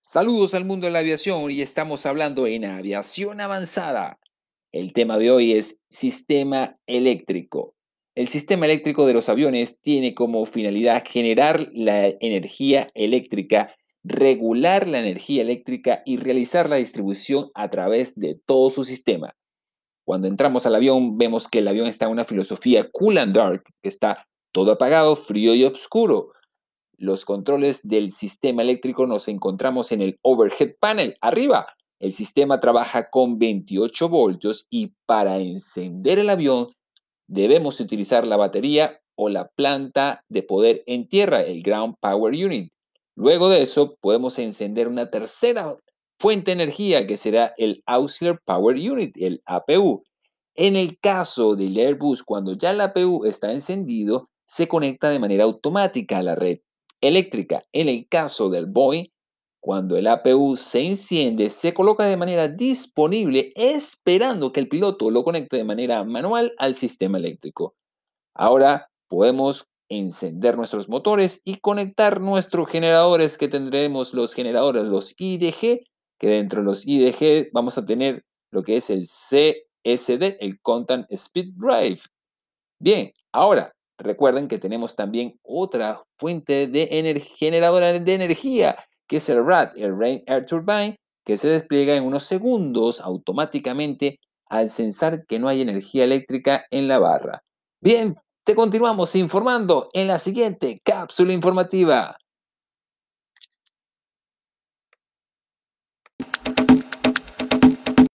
Saludos al mundo de la aviación y estamos hablando en aviación avanzada. El tema de hoy es sistema eléctrico. El sistema eléctrico de los aviones tiene como finalidad generar la energía eléctrica, regular la energía eléctrica y realizar la distribución a través de todo su sistema. Cuando entramos al avión vemos que el avión está en una filosofía cool and dark, que está todo apagado, frío y oscuro los controles del sistema eléctrico nos encontramos en el overhead panel, arriba. El sistema trabaja con 28 voltios y para encender el avión debemos utilizar la batería o la planta de poder en tierra, el Ground Power Unit. Luego de eso podemos encender una tercera fuente de energía que será el Auxiliary Power Unit, el APU. En el caso del Airbus, cuando ya el APU está encendido, se conecta de manera automática a la red eléctrica. En el caso del Boeing, cuando el APU se enciende, se coloca de manera disponible esperando que el piloto lo conecte de manera manual al sistema eléctrico. Ahora podemos encender nuestros motores y conectar nuestros generadores que tendremos los generadores, los IDG, que dentro de los IDG vamos a tener lo que es el CSD, el Content Speed Drive. Bien, ahora Recuerden que tenemos también otra fuente de generadora de energía, que es el RAT, el Rain Air Turbine, que se despliega en unos segundos automáticamente al censar que no hay energía eléctrica en la barra. Bien, te continuamos informando en la siguiente cápsula informativa.